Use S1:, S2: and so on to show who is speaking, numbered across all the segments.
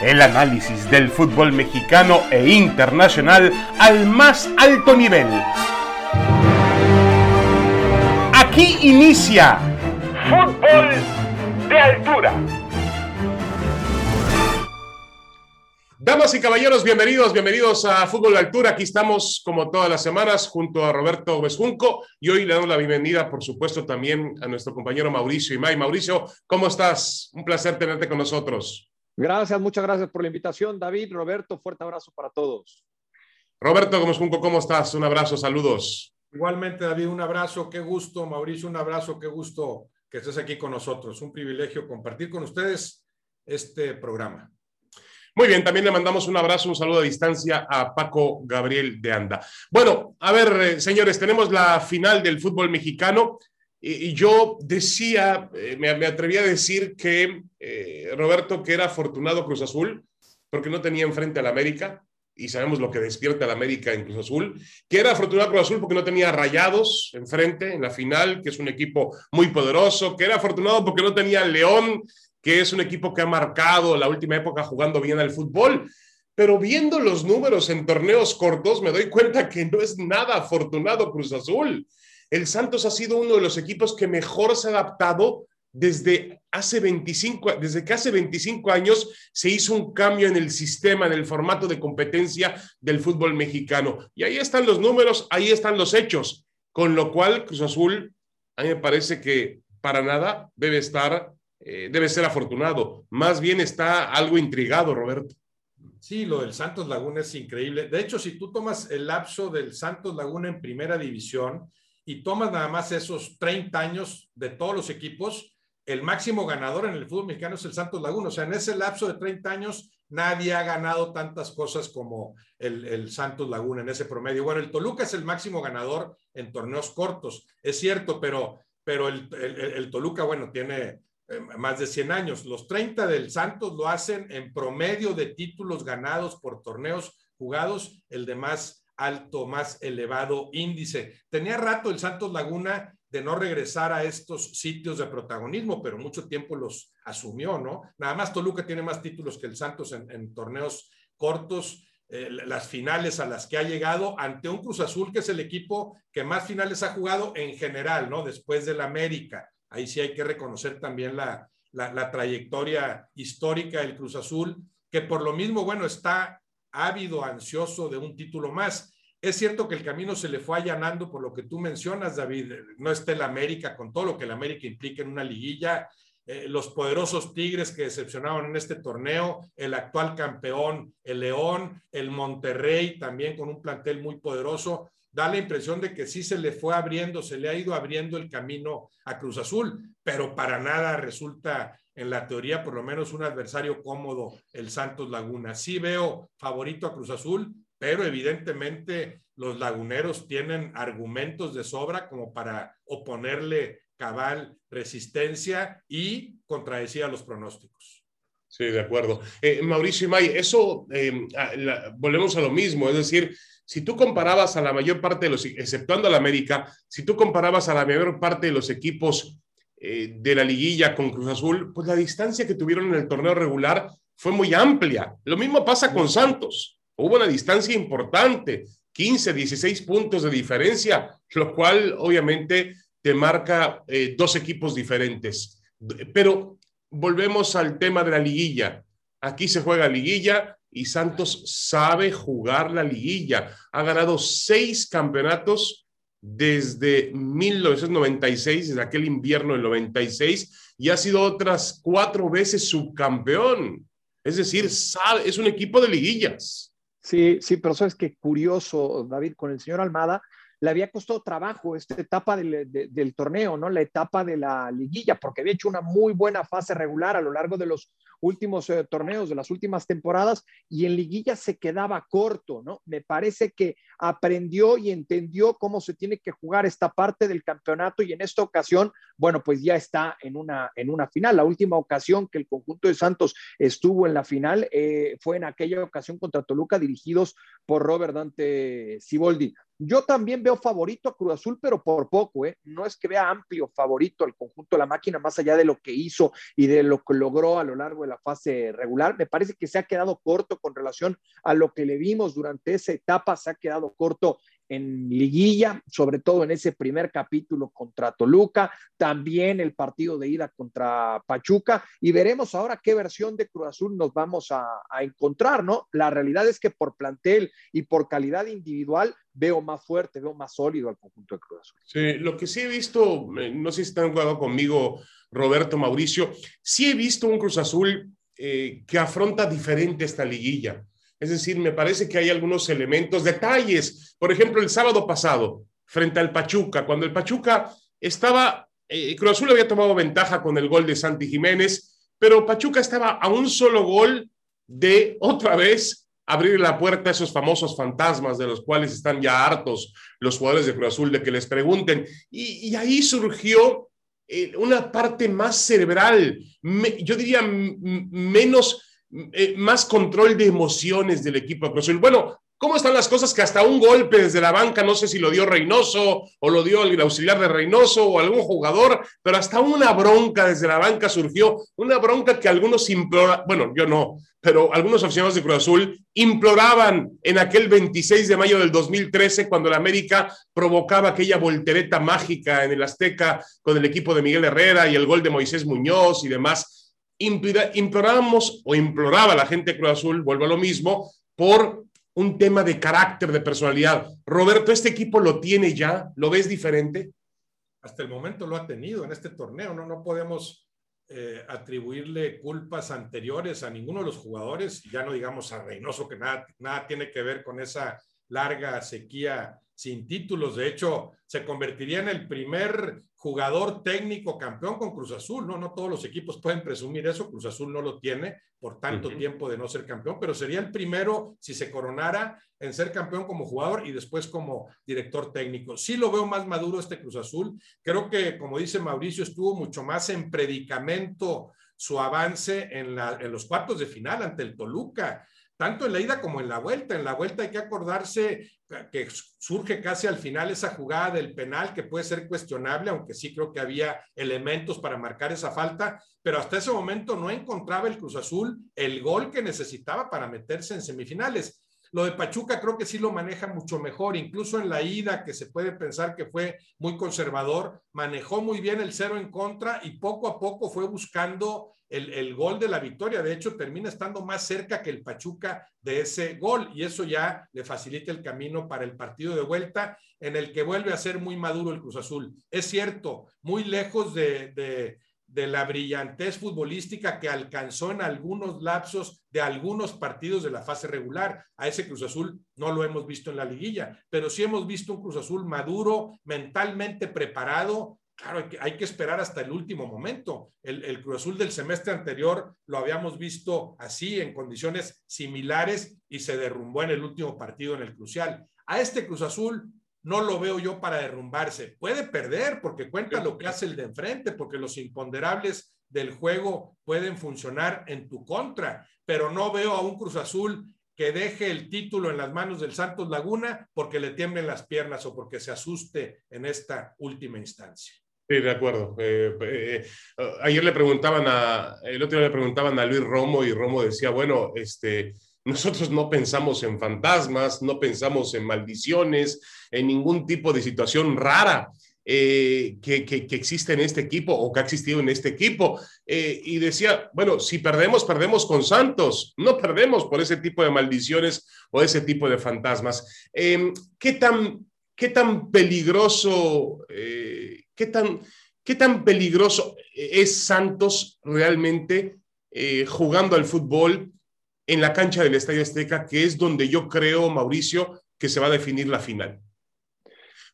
S1: El análisis del fútbol mexicano e internacional al más alto nivel. Aquí inicia Fútbol de Altura. Damas y caballeros, bienvenidos, bienvenidos a Fútbol de Altura. Aquí estamos como todas las semanas junto a Roberto Vesjunco y hoy le damos la bienvenida, por supuesto, también a nuestro compañero Mauricio Imay. Mauricio, ¿cómo estás? Un placer tenerte con nosotros.
S2: Gracias, muchas gracias por la invitación, David, Roberto, fuerte abrazo para todos.
S1: Roberto Gómez Junco, ¿cómo estás? Un abrazo, saludos.
S3: Igualmente, David, un abrazo, qué gusto. Mauricio, un abrazo, qué gusto que estés aquí con nosotros. Un privilegio compartir con ustedes este programa.
S1: Muy bien, también le mandamos un abrazo, un saludo a distancia a Paco Gabriel de Anda. Bueno, a ver, eh, señores, tenemos la final del fútbol mexicano y, yo decía, eh, me, atreví a decir que eh, Roberto, que era afortunado Cruz Azul, porque no tenía enfrente al América, y sabemos lo que despierta el América en Cruz Azul, que era afortunado Cruz Azul porque no tenía rayados enfrente en la final, que es un equipo muy poderoso, que era afortunado porque no tenía León que es un equipo que ha marcado la última época jugando bien al fútbol. Pero viendo los números en torneos cortos, me doy cuenta que no es nada afortunado Cruz Azul. El Santos ha sido uno de los equipos que mejor se ha adaptado desde hace 25, desde que hace 25 años se hizo un cambio en el sistema, en el formato de competencia del fútbol mexicano. Y ahí están los números, ahí están los hechos, con lo cual Cruz Azul, a mí me parece que para nada debe estar eh, debe ser afortunado. Más bien está algo intrigado, Roberto.
S3: Sí, lo del Santos Laguna es increíble. De hecho, si tú tomas el lapso del Santos Laguna en primera división y tomas nada más esos 30 años de todos los equipos, el máximo ganador en el fútbol mexicano es el Santos Laguna. O sea, en ese lapso de 30 años nadie ha ganado tantas cosas como el, Santos Laguna en ese promedio. Bueno, el Toluca es el máximo ganador en torneos cortos, es cierto, pero, pero el Toluca, bueno, tiene eh, más de 100 años. Los 30 del Santos lo hacen en promedio de títulos ganados por torneos jugados, el de más alto, más elevado índice. Tenía rato el Santos Laguna de no regresar a estos sitios de protagonismo, pero mucho tiempo los asumió, ¿no? Nada más Toluca tiene más títulos que el Santos en, torneos cortos. Eh, las finales a las que ha llegado ante un Cruz Azul que es el equipo que más finales ha jugado en general, ¿no? Después del América ahí sí hay que reconocer también la, trayectoria histórica del Cruz Azul, que por lo mismo, bueno, está ávido, ansioso de un título más. Es cierto que el camino se le fue allanando por lo que tú mencionas, David. No está el América con todo lo que el América implica en una liguilla. Eh, los poderosos Tigres que decepcionaron en este torneo, el actual campeón, el León, el Monterrey también con un plantel muy poderoso da la impresión de que sí se le fue abriendo, se le ha ido abriendo el camino a Cruz Azul, pero para nada resulta en la teoría por lo menos un adversario cómodo el Santos Laguna. Sí veo favorito a Cruz Azul, pero evidentemente los laguneros tienen argumentos de sobra como para oponerle cabal resistencia y contradecir a los pronósticos.
S1: Sí, de acuerdo. Eh, Mauricio May, eso, eh, volvemos a lo mismo, es decir, si tú comparabas a la mayor parte de los, exceptuando a la América, si tú comparabas a la mayor parte de los equipos eh, de la liguilla con Cruz Azul, pues la distancia que tuvieron en el torneo regular fue muy amplia. Lo mismo pasa con Santos. Hubo una distancia importante, 15, 16 puntos de diferencia, lo cual obviamente te marca eh, dos equipos diferentes. Pero volvemos al tema de la liguilla. Aquí se juega liguilla, y Santos sabe jugar la liguilla. Ha ganado seis campeonatos desde 1996, desde aquel invierno del 96, y ha sido otras cuatro veces subcampeón. Es decir, es un equipo de liguillas.
S2: Sí, sí, pero sabes que curioso, David, con el señor Almada, le había costado trabajo esta etapa del, del, torneo, ¿no? La etapa de la liguilla, porque había hecho una muy buena fase regular a lo largo de los últimos eh, torneos, de las últimas temporadas, y en liguilla se quedaba corto, ¿no? Me parece que aprendió y entendió cómo se tiene que jugar esta parte del campeonato y en esta ocasión, bueno, pues ya está en una, en una final. La última ocasión que el conjunto de Santos estuvo en la final eh, fue en aquella ocasión contra Toluca, dirigidos por Robert Dante Siboldi. Yo también veo favorito a Cruz Azul, pero por poco, ¿eh? No es que vea amplio favorito al conjunto de la máquina, más allá de lo que hizo y de lo que logró a lo largo de la fase regular. Me parece que se ha quedado corto con relación a lo que le vimos durante esa etapa, se ha quedado corto en liguilla, sobre todo en ese primer capítulo contra Toluca, también el partido de ida contra Pachuca y veremos ahora qué versión de Cruz Azul nos vamos a, encontrar, ¿no? La realidad es que por plantel y por calidad individual veo más fuerte, veo más sólido al conjunto de Cruz Azul.
S1: Sí, lo que sí he visto, eh, no sé si están jugando conmigo Roberto Mauricio, sí he visto un Cruz Azul eh, que afronta diferente esta liguilla es decir, me parece que hay algunos elementos, detalles. Por ejemplo, el sábado pasado, frente al Pachuca, cuando el Pachuca estaba, eh, Cruz Azul había tomado ventaja con el gol de Santi Jiménez, pero Pachuca estaba a un solo gol de otra vez abrir la puerta a esos famosos fantasmas de los cuales están ya hartos los jugadores de Cruz Azul de que les pregunten. Y, ahí surgió eh, una parte más cerebral, yo diría menos eh, más control de emociones del equipo de Cruz Azul. Bueno, ¿cómo están las cosas que hasta un golpe desde la banca, no sé si lo dio Reynoso o lo dio el auxiliar de Reynoso o algún jugador, pero hasta una bronca desde la banca surgió, una bronca que algunos bueno, yo no, pero algunos aficionados de Cruz Azul imploraban en aquel 26 de mayo del 2013 cuando la América provocaba aquella voltereta mágica en el Azteca con el equipo de Miguel Herrera y el gol de Moisés Muñoz y demás implorábamos o imploraba la gente de Cruz Azul, vuelvo a lo mismo, por un tema de carácter, de personalidad. Roberto, ¿este equipo lo tiene ya? ¿Lo ves diferente?
S3: Hasta el momento lo ha tenido en este torneo, no, no podemos eh, atribuirle culpas anteriores a ninguno de los jugadores, ya no digamos a Reynoso, que nada, nada tiene que ver con esa larga sequía sin títulos. De hecho, se convertiría en el primer jugador técnico campeón con Cruz Azul. No, no todos los equipos pueden presumir eso. Cruz Azul no lo tiene por tanto tiempo de no ser campeón, pero sería el primero si se coronara en ser campeón como jugador y después como director técnico. Sí lo veo más maduro este Cruz Azul. Creo que, como dice Mauricio, estuvo mucho más en predicamento su avance en, en los cuartos de final ante el Toluca tanto en la ida como en la vuelta. En la vuelta hay que acordarse que surge casi al final esa jugada del penal que puede ser cuestionable, aunque sí creo que había elementos para marcar esa falta, pero hasta ese momento no encontraba el Cruz Azul el gol que necesitaba para meterse en semifinales. Lo de Pachuca creo que sí lo maneja mucho mejor, incluso en la ida, que se puede pensar que fue muy conservador, manejó muy bien el cero en contra y poco a poco fue buscando el, gol de la victoria. De hecho, termina estando más cerca que el Pachuca de ese gol y eso ya le facilita el camino para el partido de vuelta en el que vuelve a ser muy maduro el Cruz Azul. Es cierto, muy lejos de, de, de la brillantez futbolística que alcanzó en algunos lapsos de algunos partidos de la fase regular. A ese Cruz Azul no lo hemos visto en la liguilla, pero sí hemos visto un Cruz Azul maduro, mentalmente preparado, claro, hay que, esperar hasta el último momento. El, Cruz Azul del semestre anterior lo habíamos visto así, en condiciones similares, y se derrumbó en el último partido, en el crucial. A este Cruz Azul no lo veo yo para derrumbarse. Puede perder porque cuenta lo que hace el de enfrente, porque los imponderables del juego pueden funcionar en tu contra, pero no veo a un Cruz Azul que deje el título en las manos del Santos Laguna porque le tiemblen las piernas o porque se asuste en esta última instancia.
S1: Sí, de acuerdo. Eh, eh, ayer le preguntaban a, el otro día le preguntaban a Luis Romo y Romo decía, bueno, este, nosotros no pensamos en fantasmas, no pensamos en maldiciones, en ningún tipo de situación rara. Eh, que, que, existe en este equipo o que ha existido en este equipo. y decía, bueno, si perdemos, perdemos con Santos, no perdemos por ese tipo de maldiciones o ese tipo de fantasmas. ¿qué, tan, ¿Qué tan peligroso ¿Qué tan, qué tan peligroso es Santos realmente eh, jugando al fútbol en la cancha del Estadio Azteca, que es donde yo creo, Mauricio, que se va a definir la final?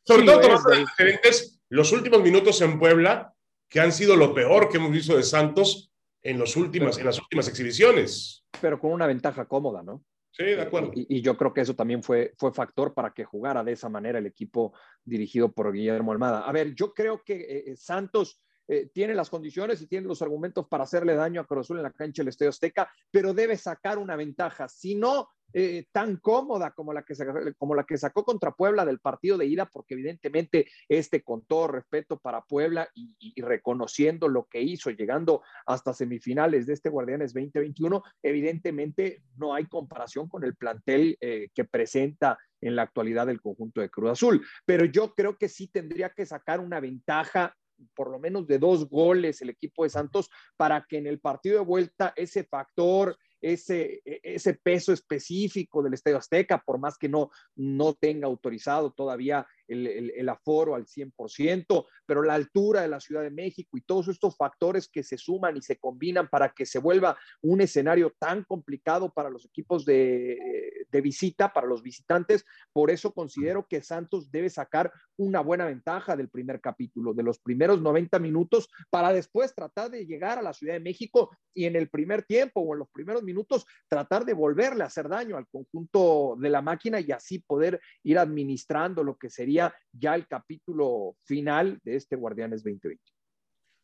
S1: Sobre todo diferentes los últimos minutos en Puebla, que han sido lo peor que hemos visto de Santos en, los últimos, en las últimas exhibiciones.
S2: Pero con una ventaja cómoda, ¿no?
S1: Sí, de acuerdo.
S2: Y, yo creo que eso también fue, fue factor para que jugara de esa manera el equipo dirigido por Guillermo Almada. A ver, yo creo que eh, eh, Santos eh, tiene las condiciones y tiene los argumentos para hacerle daño a Cruz Azul en la cancha del Estadio Azteca, pero debe sacar una ventaja. Si no, eh, tan cómoda como la, que como la que sacó contra Puebla del partido de ida, porque evidentemente este, con todo respeto para Puebla y, reconociendo lo que hizo, llegando hasta semifinales de este Guardianes 2021, evidentemente no hay comparación con el plantel eh, que presenta en la actualidad el conjunto de Cruz Azul. Pero yo creo que sí tendría que sacar una ventaja por lo menos de dos goles el equipo de Santos para que en el partido de vuelta ese factor, ese, e, ese peso específico del Estadio Azteca, por más que no, no tenga autorizado todavía el, aforo al 100%, pero la altura de la Ciudad de México y todos estos factores que se suman y se combinan para que se vuelva un escenario tan complicado para los equipos de, de visita, para los visitantes. Por eso considero que Santos debe sacar una buena ventaja del primer capítulo, de los primeros 90 minutos, para después tratar de llegar a la Ciudad de México y en el primer tiempo o en los primeros minutos tratar de volverle a hacer daño al conjunto de la máquina y así poder ir administrando lo que sería ya el capítulo final de este Guardianes 2020.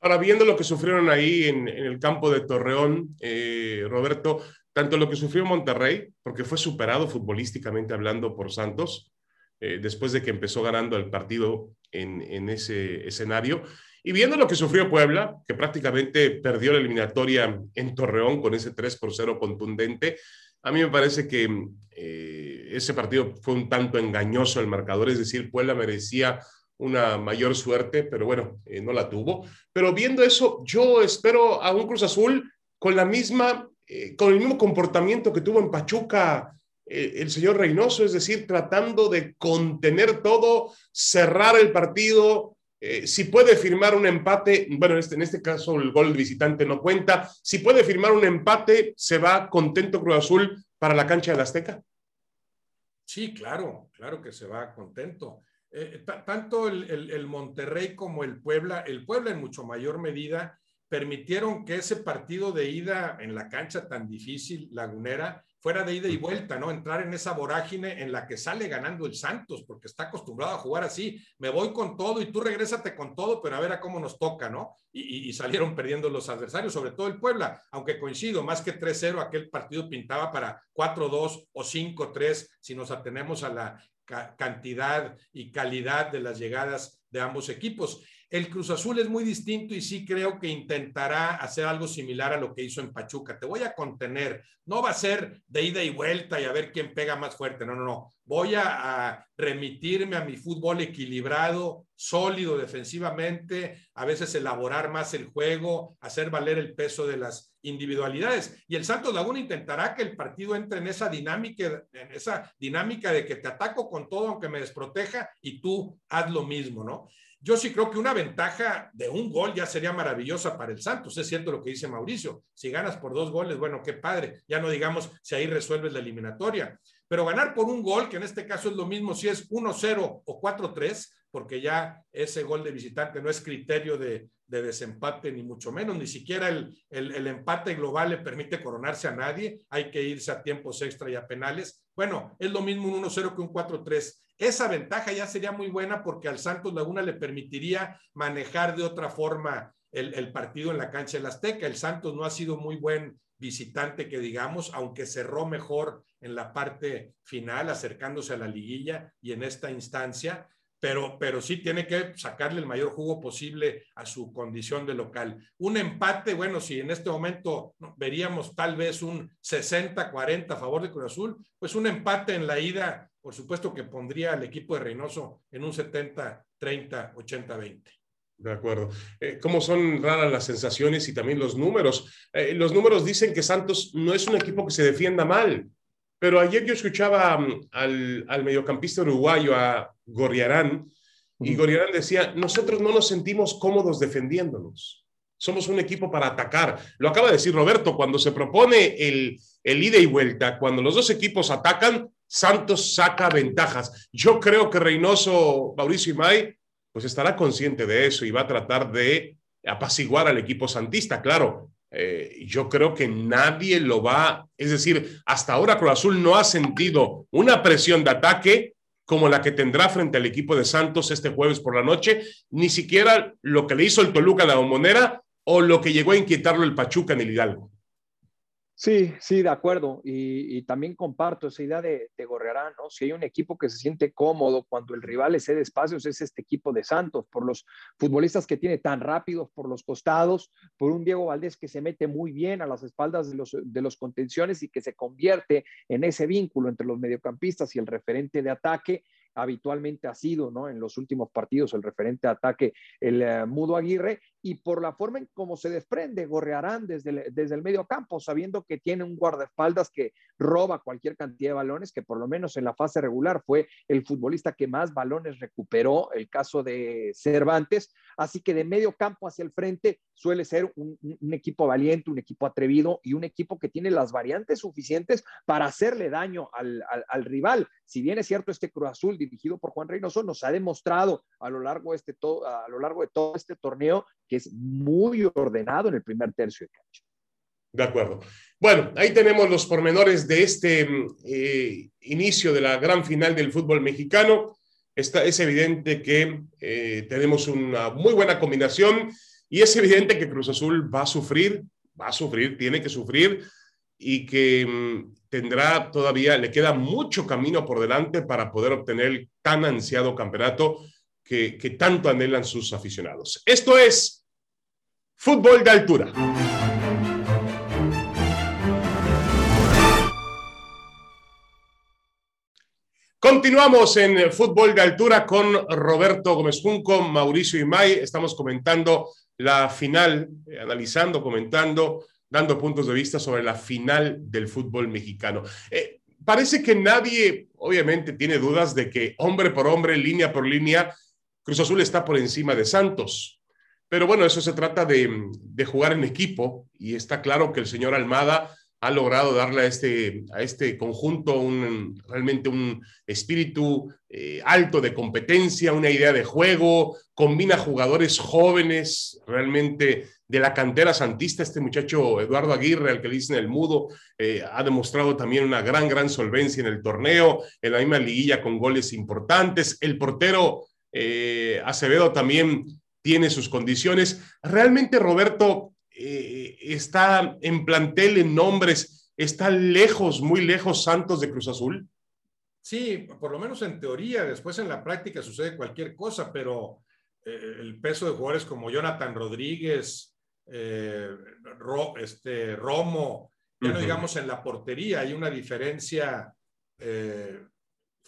S1: Ahora, viendo lo que sufrieron ahí en, el campo de Torreón, eh, Roberto, tanto lo que sufrió Monterrey, porque fue superado futbolísticamente hablando por Santos, eh, después de que empezó ganando el partido en, en, ese escenario, y viendo lo que sufrió Puebla, que prácticamente perdió la eliminatoria en Torreón con ese 3 por 0 contundente, a mí me parece que eh, ese partido fue un tanto engañoso el marcador, es decir, Puebla merecía una mayor suerte, pero bueno, eh, no la tuvo. Pero viendo eso, yo espero a un Cruz Azul con la misma, eh, con el mismo comportamiento que tuvo en Pachuca el señor Reynoso, es decir, tratando de contener todo, cerrar el partido, eh, si puede firmar un empate, bueno, en este, en este caso el gol visitante no cuenta, si puede firmar un empate, ¿se va contento Cruz Azul para la cancha del Azteca?
S3: Sí, claro, claro que se va contento. Eh, tanto el, el, Monterrey como el Puebla, el Puebla en mucho mayor medida, permitieron que ese partido de ida en la cancha tan difícil, lagunera, fuera de ida y vuelta, ¿no? Entrar en esa vorágine en la que sale ganando el Santos, porque está acostumbrado a jugar así. Me voy con todo y tú regrésate con todo, pero a ver a cómo nos toca, ¿no? Y, salieron perdiendo los adversarios, sobre todo el Puebla, aunque coincido, más que 3-0, aquel partido pintaba para 4-2 o 5-3 si nos atenemos a la cantidad y calidad de las llegadas de ambos equipos. El Cruz Azul es muy distinto y sí creo que intentará hacer algo similar a lo que hizo en Pachuca. Te voy a contener. No va a ser de ida y vuelta y a ver quién pega más fuerte. No, no, no. Voy a, remitirme a mi fútbol equilibrado, sólido defensivamente, a veces elaborar más el juego, hacer valer el peso de las individualidades. Y el Santos Laguna intentará que el partido entre en esa dinámica, en esa dinámica de que te ataco con todo aunque me desproteja y tú haz lo mismo, ¿no? Yo sí creo que una ventaja de un gol ya sería maravillosa para el Santos. Es cierto lo que dice Mauricio. Si ganas por dos goles, bueno, qué padre. Ya no digamos si ahí resuelves la eliminatoria. Pero ganar por un gol, que en este caso es lo mismo si es 1-0 o 4-3, porque ya ese gol de visitante no es criterio de, desempate, ni mucho menos, ni siquiera el, el, empate global le permite coronarse a nadie, hay que irse a tiempos extra y a penales. Bueno, es lo mismo un 1-0 que un 4-3. Esa ventaja ya sería muy buena porque al Santos Laguna le permitiría manejar de otra forma el, partido en la cancha del Azteca. El Santos no ha sido muy buen visitante que digamos, aunque cerró mejor en la parte final, acercándose a la liguilla y en esta instancia, pero, pero sí tiene que sacarle el mayor jugo posible a su condición de local. Un empate, bueno, si en este momento veríamos tal vez un 60-40 a favor de Cruz Azul, pues un empate en la ida, por supuesto que pondría al equipo de Reynoso en un 70-30, 80-20.
S1: De acuerdo. Eh, ¿Cómo son raras las sensaciones y también los números? Eh, los números dicen que Santos no es un equipo que se defienda mal. Pero ayer yo escuchaba mm, al, al mediocampista uruguayo, a Gorriarán, y Gorriarán decía, nosotros no nos sentimos cómodos defendiéndonos. Somos un equipo para atacar. Lo acaba de decir Roberto, cuando se propone el, el ida y vuelta, cuando los dos equipos atacan, Santos saca ventajas. Yo creo que Reynoso, Mauricio y May, pues estará consciente de eso y va a tratar de apaciguar al equipo santista. Claro, eh, yo creo que nadie lo va, es decir, hasta ahora Cruz Azul no ha sentido una presión de ataque como la que tendrá frente al equipo de Santos este jueves por la noche, ni siquiera lo que le hizo el Toluca a la Bombonera o lo que llegó a inquietarlo el Pachuca en el Hidalgo.
S2: Sí, sí, de acuerdo. Y, también comparto esa idea de, de, Gorrearán, ¿no? Si hay un equipo que se siente cómodo cuando el rival le cede espacios, es este equipo de Santos, por los futbolistas que tiene tan rápidos por los costados, por un Diego Valdés que se mete muy bien a las espaldas de los, de los contenciones y que se convierte en ese vínculo entre los mediocampistas y el referente de ataque habitualmente ha sido, ¿no? En los últimos partidos el referente de ataque, el eh, Mudo Aguirre, y por la forma en cómo se desprende, gorrearán desde el, desde el medio campo, sabiendo que tiene un guardaespaldas que roba cualquier cantidad de balones, que por lo menos en la fase regular fue el futbolista que más balones recuperó, el caso de Cervantes, así que de medio campo hacia el frente suele ser un, equipo valiente, un equipo atrevido y un equipo que tiene las variantes suficientes para hacerle daño al, al rival. Si bien es cierto, este Cruz Azul dirigido por Juan Reynoso nos ha demostrado a lo largo este a lo largo de todo este torneo que es muy ordenado en el primer tercio de cancha.
S1: De acuerdo. Bueno, ahí tenemos los pormenores de este eh, inicio de la gran final del fútbol mexicano. Está, es evidente que eh, tenemos una muy buena combinación y es evidente que Cruz Azul va a sufrir, va a sufrir, tiene que sufrir y que mm, tendrá todavía, le queda mucho camino por delante para poder obtener el tan ansiado campeonato que, tanto anhelan sus aficionados. Esto es fútbol de altura. Continuamos en fútbol de altura con Roberto Gómez Junco, Mauricio Imay. Estamos comentando la final, eh, analizando, comentando dando puntos de vista sobre la final del fútbol mexicano. Eh, parece que nadie, obviamente, tiene dudas de que hombre por hombre, línea por línea, Cruz Azul está por encima de Santos. Pero bueno, eso se trata de, de jugar en equipo y está claro que el señor Almada ha logrado darle a este, a este conjunto un, realmente un espíritu eh, alto de competencia, una idea de juego, combina jugadores jóvenes realmente de la cantera santista. Este muchacho Eduardo Aguirre, al que le dicen el mudo, eh, ha demostrado también una gran, gran solvencia en el torneo, en la misma liguilla con goles importantes. El portero eh, Acevedo también tiene sus condiciones. Realmente, Roberto, eh, está en plantel, en nombres, está lejos, muy lejos Santos de Cruz Azul?
S3: Sí, por lo menos en teoría, después en la práctica sucede cualquier cosa, pero eh, el peso de jugadores como Jonathan Rodríguez, eh, este, Romo, ya no digamos en la portería, hay una diferencia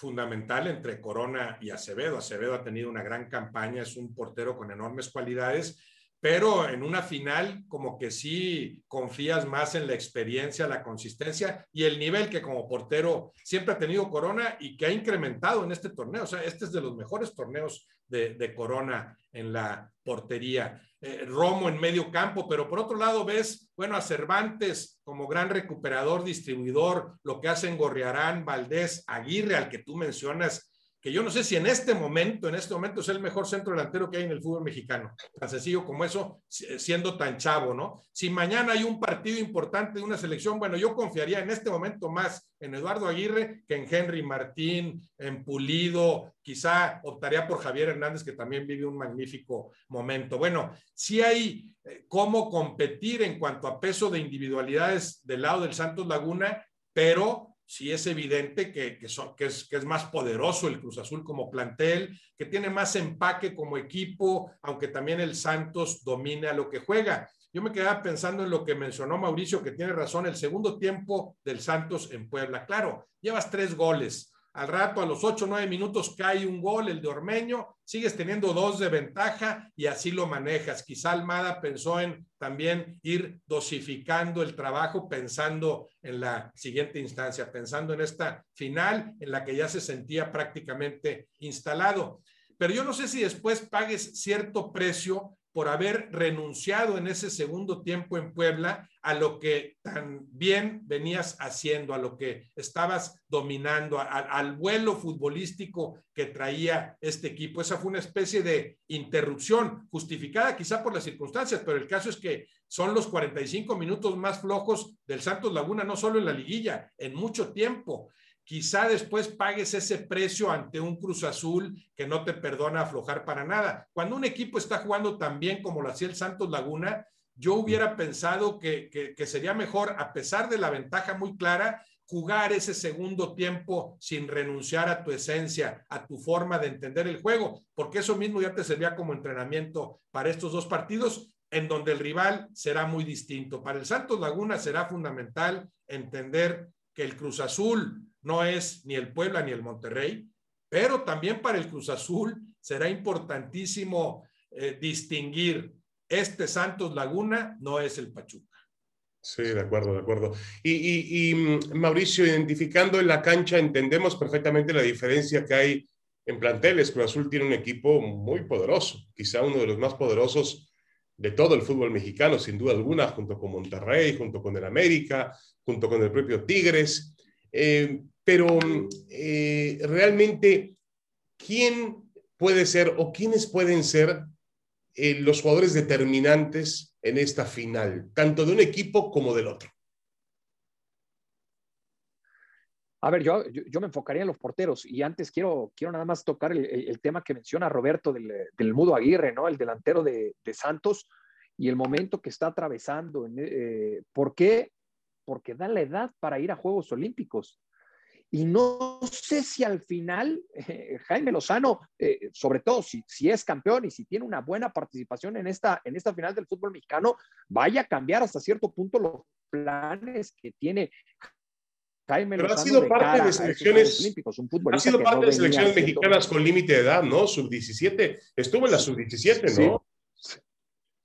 S3: fundamental entre Corona y Acevedo. Acevedo ha tenido una gran campaña, es un portero con enormes cualidades pero en una final como que sí confías más en la experiencia, la consistencia y el nivel que como portero siempre ha tenido Corona y que ha incrementado en este torneo. O sea, este es de los mejores torneos de, Corona en la portería. Eh, Romo en medio campo, pero por otro lado ves, bueno, a Cervantes como gran recuperador, distribuidor, lo que hacen Gorriarán, Valdés, Aguirre, al que tú mencionas, que yo no sé si en este momento, en este momento es el mejor centro delantero que hay en el fútbol mexicano, tan sencillo como eso, siendo tan chavo, ¿no? Si mañana hay un partido importante de una selección, bueno, yo confiaría en este momento más en Eduardo Aguirre que en Henry Martín, en Pulido, quizá optaría por Javier Hernández, que también vive un magnífico momento. Bueno, si hay eh, cómo competir en cuanto a peso de individualidades del lado del Santos Laguna, pero sí es evidente que, que, es, que, es, más poderoso el Cruz Azul como plantel, que tiene más empaque como equipo, aunque también el Santos domine a lo que juega. Yo me quedaba pensando en lo que mencionó Mauricio, que tiene razón, el segundo tiempo del Santos en Puebla. Claro, llevas tres goles, al rato, a los 8 o 9 minutos, cae un gol, el de Ormeño, sigues teniendo dos de ventaja y así lo manejas. Quizá Almada pensó en también ir dosificando el trabajo, pensando en la siguiente instancia, pensando en esta final en la que ya se sentía prácticamente instalado. Pero yo no sé si después pagues cierto precio por haber renunciado en ese segundo tiempo en Puebla a lo que tan bien venías haciendo, a lo que estabas dominando, al vuelo futbolístico que traía este equipo. Esa fue una especie de interrupción, justificada quizá por las circunstancias, pero el caso es que son los 45 minutos más flojos del Santos Laguna, no solo en la liguilla, en mucho tiempo quizá después pagues ese precio ante un Cruz Azul que no te perdona aflojar para nada. Cuando un equipo está jugando tan bien como lo hacía el Santos Laguna, yo hubiera pensado que, que, sería mejor, a pesar de la ventaja muy clara, jugar ese segundo tiempo sin renunciar a tu esencia, a tu forma de entender el juego, porque eso mismo ya te servía como entrenamiento para estos dos partidos en donde el rival será muy distinto. Para el Santos Laguna será fundamental entender que el Cruz Azul no es ni el Puebla ni el Monterrey, pero también para el Cruz Azul será importantísimo eh, distinguir este Santos Laguna no es el Pachuca.
S1: Sí, de acuerdo, de acuerdo. Y, mm, Mauricio, identificando en la cancha, entendemos perfectamente la diferencia que hay en planteles. Cruz Azul tiene un equipo muy poderoso, quizá uno de los más poderosos de todo el fútbol mexicano, sin duda alguna, junto con Monterrey, junto con el América, junto con el propio Tigres. Eh, pero eh, realmente, ¿quién puede ser o quiénes pueden ser eh, los jugadores determinantes en esta final, tanto de un equipo como del otro?
S2: A ver, yo, yo, me enfocaría en los porteros y antes quiero, quiero nada más tocar el, tema que menciona Roberto del, Mudo Aguirre, ¿no? El delantero de, Santos y el momento que está atravesando. Eh, ¿Por qué? Porque da la edad para ir a Juegos Olímpicos. Y no sé si al final eh, Jaime Lozano, eh, sobre todo si, si, es campeón y si tiene una buena participación en esta, en esta final del fútbol mexicano, vaya a cambiar hasta cierto punto los planes que tiene Jaime
S1: Pero Lozano. Ha sido parte de selecciones olímpicos, un ha sido parte de selecciones mexicanas con límite de edad, ¿no? Sub-17. Estuvo en la sub-17, ¿no?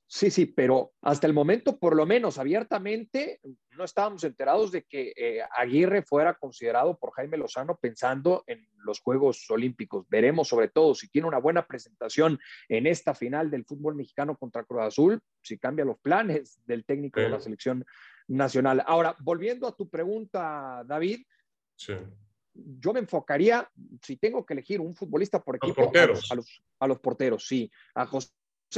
S2: Sí, sí, pero hasta el momento, por lo menos abiertamente, no estábamos enterados de que eh, Aguirre fuera considerado por Jaime Lozano pensando en los Juegos Olímpicos. Veremos sobre todo si tiene una buena presentación en esta final del fútbol mexicano contra Cruz Azul, si cambia los planes del técnico de la selección nacional. Ahora, volviendo a tu pregunta, David, yo me enfocaría, si tengo que elegir un futbolista por equipo, a los, a, los, a los porteros, sí, a José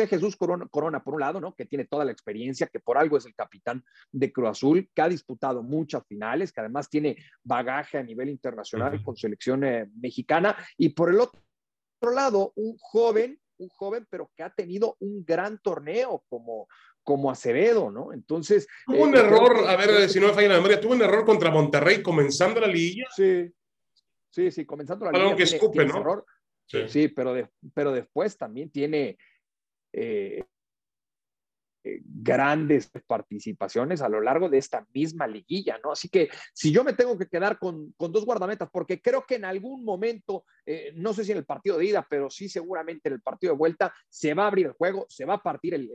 S2: Jesús Corona, Corona, por un lado, ¿no? Que tiene toda la experiencia, que por algo es el capitán de Cruz Azul, que ha disputado muchas finales, que además tiene bagaje a nivel internacional con selección eh, mexicana. Y por el otro lado, un joven, un joven, pero que ha tenido un gran torneo como, como Acevedo, ¿no? Entonces.
S1: Tuvo un eh, error, a ver si no me falla la memoria, tuvo un error contra Monterrey comenzando la liguilla.
S2: Sí, sí, sí, comenzando la
S1: liguilla. que escupe, ¿no?
S2: Sí. pero, pero después también tiene, eh, eh, grandes participaciones a lo largo de esta misma liguilla, ¿no? Así que si yo me tengo que quedar con, dos guardametas, porque creo que en algún momento, eh, no sé si en el partido de ida, pero sí seguramente en el partido de vuelta, se va a abrir el juego, se va a partir, el,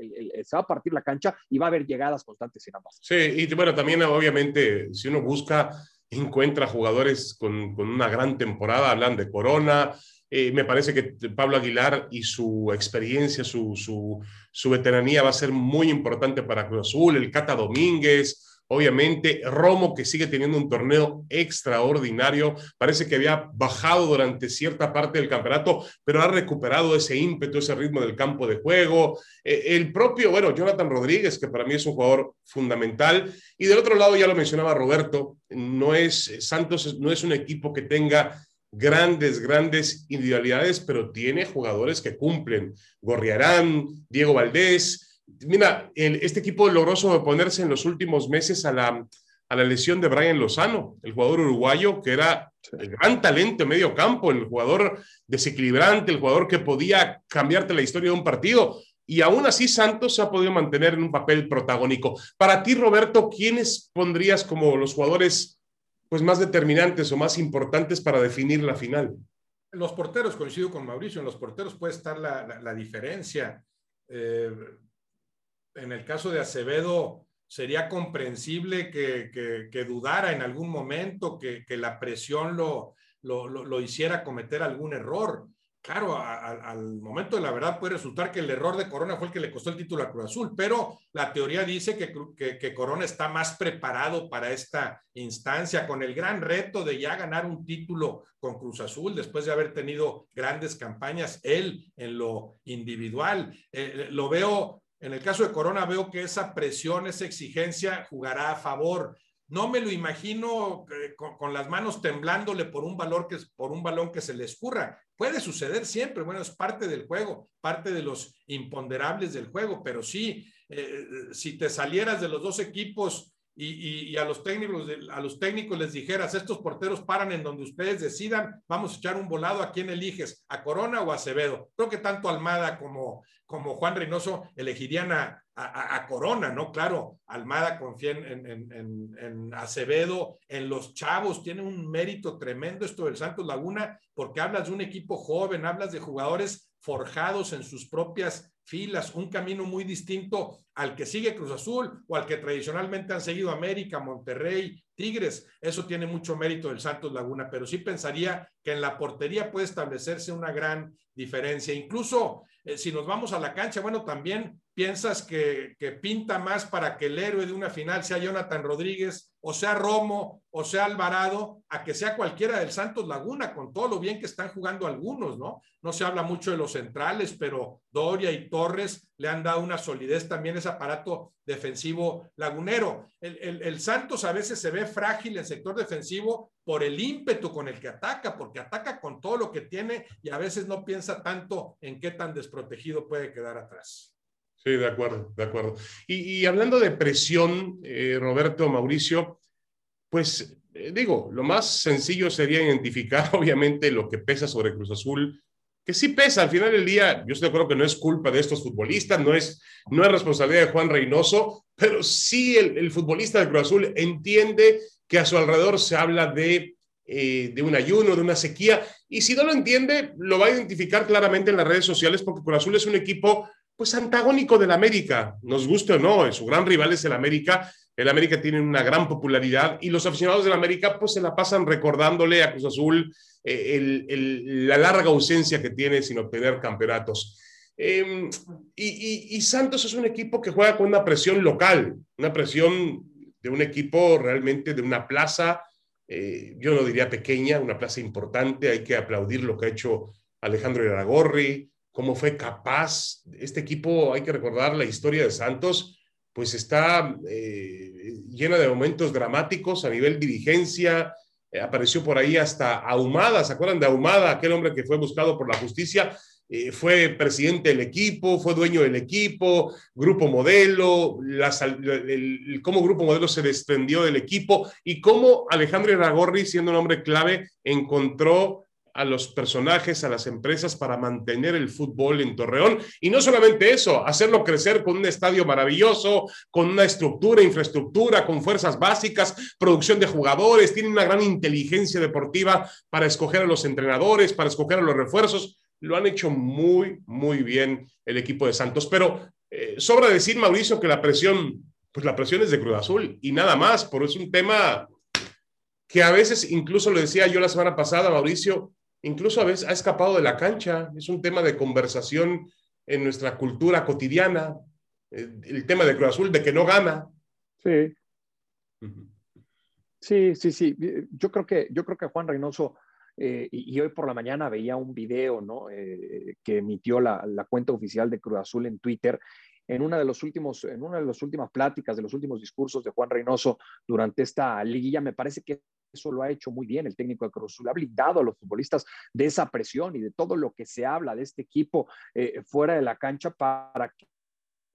S2: se va a partir la cancha y va a haber llegadas constantes en ambas.
S1: Sí, y bueno, también obviamente, si uno busca, encuentra jugadores con, con una gran temporada, hablan de Corona, eh, me parece que Pablo Aguilar y su experiencia, su, su, veteranía va a ser muy importante para Cruz Azul, el Cata Domínguez, obviamente Romo que sigue teniendo un torneo extraordinario, parece que había bajado durante cierta parte del campeonato, pero ha recuperado ese ímpetu, ese ritmo del campo de juego, eh, el propio, bueno, Jonathan Rodríguez, que para mí es un jugador fundamental, y del otro lado ya lo mencionaba Roberto, no es, Santos no es un equipo que tenga grandes, grandes individualidades, pero tiene jugadores que cumplen. Gorriarán, Diego Valdés. Mira, este equipo logró sobreponerse en los últimos meses a la, a la lesión de Brian Lozano, el jugador uruguayo que era el gran talento en medio campo, el jugador desequilibrante, el jugador que podía cambiarte la historia de un partido. Y aún así Santos se ha podido mantener en un papel protagónico. Para ti, Roberto, ¿quiénes pondrías como los jugadores pues más determinantes o más importantes para definir la final.
S3: los porteros, coincido con Mauricio, en los porteros puede estar la, diferencia. Eh, en el caso de Acevedo, sería comprensible que, dudara en algún momento, que, la presión lo, lo, hiciera cometer algún error claro, al momento de la verdad puede resultar que el error de Corona fue el que le costó el título a Cruz Azul, pero la teoría dice que, Corona está más preparado para esta instancia, con el gran reto de ya ganar un título con Cruz Azul, después de haber tenido grandes campañas, él en lo individual. Eh, lo veo, en el caso de Corona, veo que esa presión, esa exigencia jugará a favor no me lo imagino eh, con, las manos temblándole por un, valor que, por un balón que se le escurra. Puede suceder siempre, bueno, es parte del juego, parte de los imponderables del juego, pero sí, eh, si te salieras de los dos equipos y, a, los técnicos, a los técnicos les dijeras, estos porteros paran en donde ustedes decidan, vamos a echar un volado, ¿a quién eliges? ¿A Corona o a Acevedo? Creo que tanto Almada como, como Juan Reynoso elegirían a, a, Corona, ¿no? Claro, Almada confía en, en, Acevedo, en los chavos, tiene un mérito tremendo esto del Santos Laguna, porque hablas de un equipo joven, hablas de jugadores forjados en sus propias filas, un camino muy distinto al que sigue Cruz Azul o al que tradicionalmente han seguido América, Monterrey, Tigres. Eso tiene mucho mérito del Santos Laguna, pero sí pensaría que en la portería puede establecerse una gran diferencia. Incluso eh, si nos vamos a la cancha, bueno, también piensas que, que, pinta más para que el héroe de una final sea Jonathan Rodríguez, o sea Romo, o sea Alvarado, a que sea cualquiera del Santos Laguna, con todo lo bien que están jugando algunos, ¿no? No se habla mucho de los centrales, pero Doria y Torres le han dado una solidez también ese aparato defensivo lagunero. El, el, Santos a veces se ve frágil en el sector defensivo por el ímpetu con el que ataca, porque ataca con todo lo que tiene y a veces no piensa tanto en qué tan desprotegido puede quedar atrás.
S1: Sí, de acuerdo, de acuerdo. Y, hablando de presión, eh, Roberto, Mauricio, pues eh, digo, lo más sencillo sería identificar obviamente lo que pesa sobre Cruz Azul, que sí pesa al final del día. Yo estoy de acuerdo que no es culpa de estos futbolistas, no es, no es responsabilidad de Juan Reynoso, pero sí el, futbolista de Cruz Azul entiende que a su alrededor se habla de, eh, de un ayuno, de una sequía, y si no lo entiende, lo va a identificar claramente en las redes sociales porque Cruz Azul es un equipo pues antagónico del América, nos guste o no, su gran rival es el América, el América tiene una gran popularidad y los aficionados del América pues se la pasan recordándole a Cruz Azul eh, la larga ausencia que tiene sin obtener campeonatos. Em, y, Santos es un equipo que juega con una presión local, una presión de un equipo realmente de una plaza, eh, yo no diría pequeña, una plaza importante, hay que aplaudir lo que ha hecho Alejandro Iragorri, cómo fue capaz, este equipo, hay que recordar la historia de Santos, pues está eh, llena de momentos dramáticos a nivel dirigencia, eh, apareció por ahí hasta Ahumada, ¿se acuerdan de Ahumada, aquel hombre que fue buscado por la justicia? Eh, fue presidente del equipo, fue dueño del equipo, grupo modelo, cómo grupo modelo se desprendió del equipo y cómo Alejandro Iragorri, siendo un hombre clave, encontró a los personajes, a las empresas para mantener el fútbol en Torreón. Y no solamente eso, hacerlo crecer con un estadio maravilloso, con una estructura, infraestructura, con fuerzas básicas, producción de jugadores, tiene una gran inteligencia deportiva para escoger a los entrenadores, para escoger a los refuerzos. Lo han hecho muy, muy bien el equipo de Santos. Pero eh, sobra decir, Mauricio, que la presión, pues la presión es de Cruz Azul y nada más, por es un tema que a veces, incluso lo decía yo la semana pasada, Mauricio, incluso a veces ha escapado de la cancha. Es un tema de conversación en nuestra cultura cotidiana. Eh, el tema de Cruz Azul, de que no gana.
S2: Sí. Sí, sí, sí. Yo creo que, yo creo que Juan Reynoso, eh, y, hoy por la mañana veía un video ¿no? Eh, que emitió la, la, cuenta oficial de Cruz Azul en Twitter. En una, de los últimos, en una de las últimas pláticas, de los últimos discursos de Juan Reynoso durante esta liguilla, me parece que eso lo ha hecho muy bien el técnico de Cruz Azul, ha blindado a los futbolistas de esa presión y de todo lo que se habla de este equipo eh, fuera de la cancha para que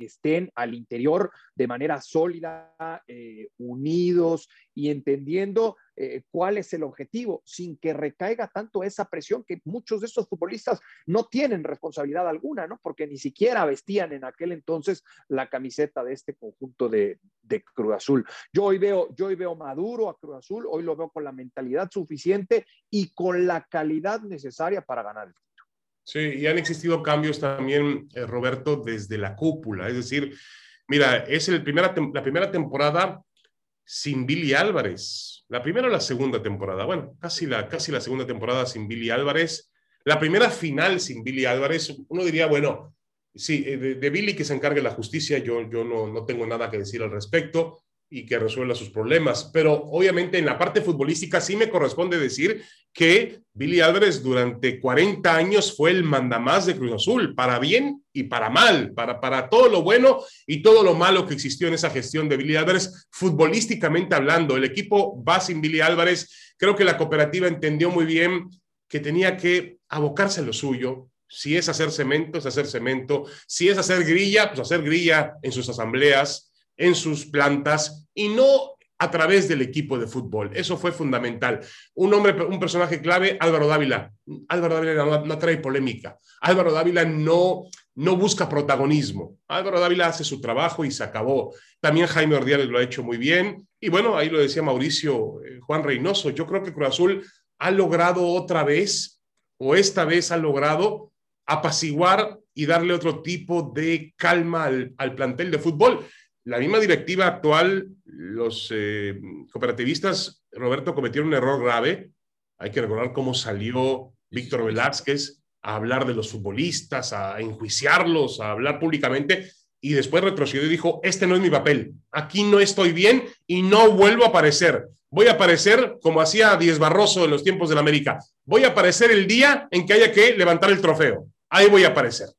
S2: estén al interior de manera sólida, eh, unidos y entendiendo eh, cuál es el objetivo, sin que recaiga tanto esa presión que muchos de estos futbolistas no tienen responsabilidad alguna, ¿no? Porque ni siquiera vestían en aquel entonces la camiseta de este conjunto de, de Cruz Azul. Yo hoy, veo, yo hoy veo maduro a Cruz Azul, hoy lo veo con la mentalidad suficiente y con la calidad necesaria para ganar el
S1: Sí, y han existido cambios también, eh, Roberto, desde la cúpula. Es decir, mira, es el primera la primera temporada sin Billy Álvarez. La primera o la segunda temporada. Bueno, casi la, casi la segunda temporada sin Billy Álvarez. La primera final sin Billy Álvarez. Uno diría, bueno, sí, eh, de, Billy que se encargue la justicia, yo, yo no, no tengo nada que decir al respecto. Y que resuelva sus problemas. Pero obviamente en la parte futbolística sí me corresponde decir que Billy Álvarez durante 40 años fue el mandamás de Cruz Azul, para bien y para mal, para, para todo lo bueno y todo lo malo que existió en esa gestión de Billy Álvarez, futbolísticamente hablando. El equipo va sin Billy Álvarez. Creo que la cooperativa entendió muy bien que tenía que abocarse a lo suyo, si es hacer cemento, es hacer cemento. Si es hacer grilla, pues hacer grilla en sus asambleas, en sus plantas y no a través del equipo de fútbol. Eso fue fundamental. Un hombre, un personaje clave, Álvaro Dávila. Álvaro Dávila no, no, trae polémica. Álvaro Dávila no, no busca protagonismo. Álvaro Dávila hace su trabajo y se acabó. También Jaime Ordiales lo ha hecho muy bien. Y bueno, ahí lo decía Mauricio eh, Juan Reynoso. Yo creo que Cruz Azul ha logrado otra vez, o esta vez ha logrado apaciguar y darle otro tipo de calma al, al plantel de fútbol. La misma directiva actual, los eh, cooperativistas, Roberto, cometieron un error grave. Hay que recordar cómo salió Víctor Velázquez a hablar de los futbolistas, a enjuiciarlos, a hablar públicamente, y después retrocedió y dijo, este no es mi papel, aquí no estoy bien y no vuelvo a aparecer. Voy a aparecer como hacía Díez Barroso en los tiempos de la América. Voy a aparecer el día en que haya que levantar el trofeo ahí voy a aparecer.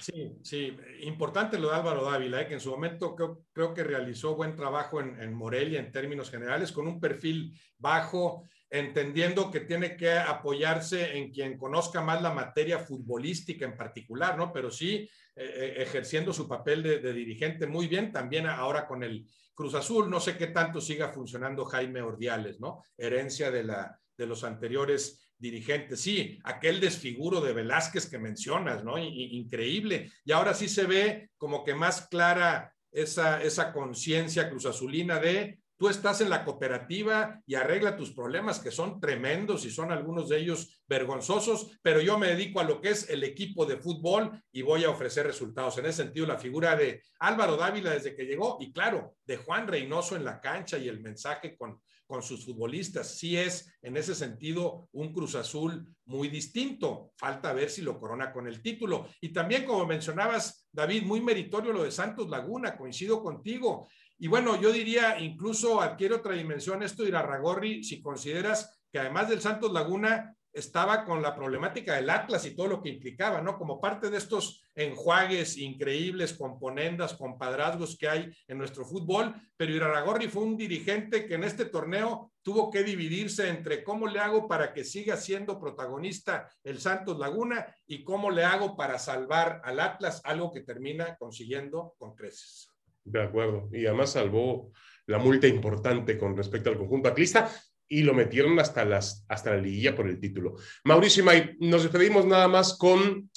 S3: Sí, sí, importante lo de Álvaro Dávila, ¿eh? que en su momento creo, que realizó buen trabajo en, Morelia en términos generales, con un perfil bajo, entendiendo que tiene que apoyarse en quien conozca más la materia futbolística en particular, ¿no? Pero sí eh, eh ejerciendo su papel de, dirigente muy bien, también ahora con el Cruz Azul, no sé qué tanto siga funcionando Jaime Ordiales, ¿no? Herencia de los anteriores dirigente. Sí, aquel desfiguro de Velázquez que mencionas, ¿no? increíble. Y ahora sí se ve como que más clara esa, esa conciencia cruzazulina de tú estás en la cooperativa y arregla tus problemas que son tremendos y son algunos de ellos vergonzosos, pero yo me dedico a lo que es el equipo de fútbol y voy a ofrecer resultados. En ese sentido, la figura de Álvaro Dávila desde que llegó y claro, de Juan Reynoso en la cancha y el mensaje con, con sus futbolistas. Sí es, en ese sentido, un Cruz Azul muy distinto. Falta ver si lo corona con el título. Y también, como mencionabas, David, muy meritorio lo de Santos Laguna, coincido contigo. Y bueno, yo diría, incluso adquiere otra dimensión esto de Irarragorri, si consideras que además del Santos Laguna, estaba con la problemática del Atlas y todo lo que implicaba, ¿no? Como parte de estos enjuagues increíbles, componendas, compadrazgos que hay en nuestro fútbol, pero Iraragorri fue un dirigente que en este torneo tuvo que dividirse entre cómo le hago para que siga siendo protagonista el Santos Laguna y cómo le hago para salvar al Atlas, algo que termina consiguiendo con creces.
S1: De acuerdo, y además salvó la multa importante con respecto al conjunto atlista y lo metieron hasta, las, hasta la liguilla por el título. Mauricio y May, nos despedimos nada más con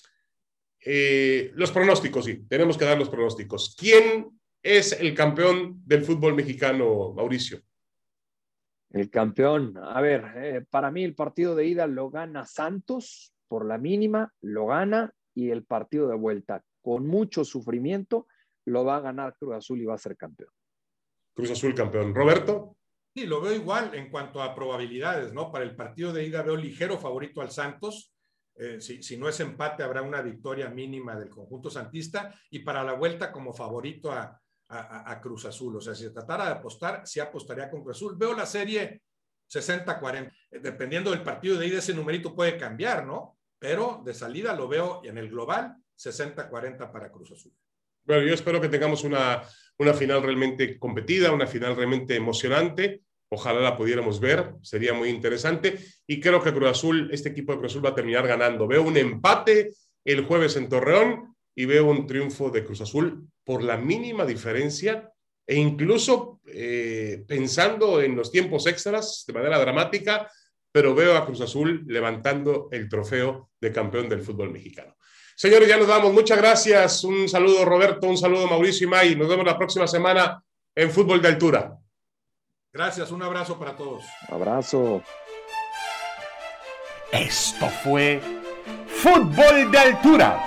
S1: eh, los pronósticos, sí, tenemos que dar los pronósticos. ¿Quién es el campeón del fútbol mexicano, Mauricio?
S2: El campeón, a ver, eh, para mí el partido de ida lo gana Santos por la mínima, lo gana y el partido de vuelta con mucho sufrimiento lo va a ganar Cruz Azul y va a ser campeón.
S1: Cruz Azul campeón. Roberto.
S3: Sí, lo veo igual en cuanto a probabilidades, ¿no? Para el partido de ida veo ligero favorito al Santos. Eh, si, si, no es empate, habrá una victoria mínima del conjunto santista y para la vuelta como favorito a, a, a Cruz Azul. O sea, si se tratara de apostar, sí apostaría con Cruz Azul. Veo la serie 60-40. Eh, dependiendo del partido de ida, ese numerito puede cambiar, ¿no? Pero de salida lo veo en el global 60-40 para Cruz Azul.
S1: Bueno, yo espero que tengamos una, una final realmente competida, una final realmente emocionante Ojalá la pudiéramos ver, sería muy interesante. Y creo que Cruz Azul, este equipo de Cruz Azul va a terminar ganando. Veo un empate el jueves en Torreón y veo un triunfo de Cruz Azul por la mínima diferencia e incluso eh, pensando en los tiempos extras de manera dramática, pero veo a Cruz Azul levantando el trofeo de campeón del fútbol mexicano. Señores, ya nos damos. Muchas gracias. Un saludo Roberto, un saludo Mauricio y May. Nos vemos la próxima semana en Fútbol de Altura.
S3: Gracias, un abrazo para todos.
S2: Abrazo.
S4: Esto fue Fútbol de Altura.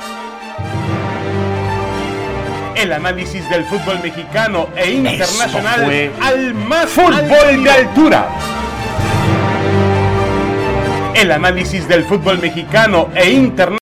S4: El análisis del fútbol mexicano e internacional fue al más fútbol de altura. El análisis del fútbol mexicano e internacional